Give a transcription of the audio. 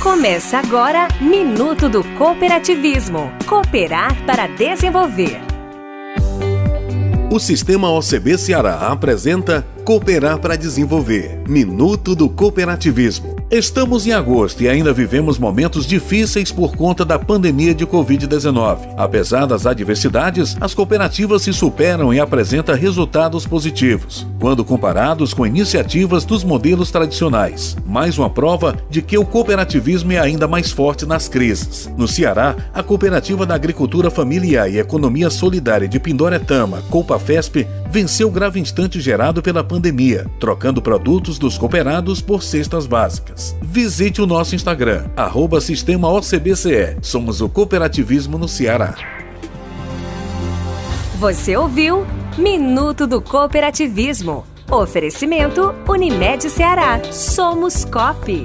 Começa agora Minuto do Cooperativismo. Cooperar para desenvolver. O Sistema OCB Ceará apresenta Cooperar para Desenvolver Minuto do Cooperativismo. Estamos em agosto e ainda vivemos momentos difíceis por conta da pandemia de Covid-19. Apesar das adversidades, as cooperativas se superam e apresentam resultados positivos, quando comparados com iniciativas dos modelos tradicionais. Mais uma prova de que o cooperativismo é ainda mais forte nas crises. No Ceará, a Cooperativa da Agricultura Familiar e Economia Solidária de Pindoretama, COPAFESP, venceu o grave instante gerado pela pandemia, trocando produtos dos cooperados por cestas básicas. Visite o nosso Instagram, arroba Sistema OCBCE. Somos o cooperativismo no Ceará. Você ouviu Minuto do Cooperativismo. Oferecimento Unimed Ceará. Somos COP.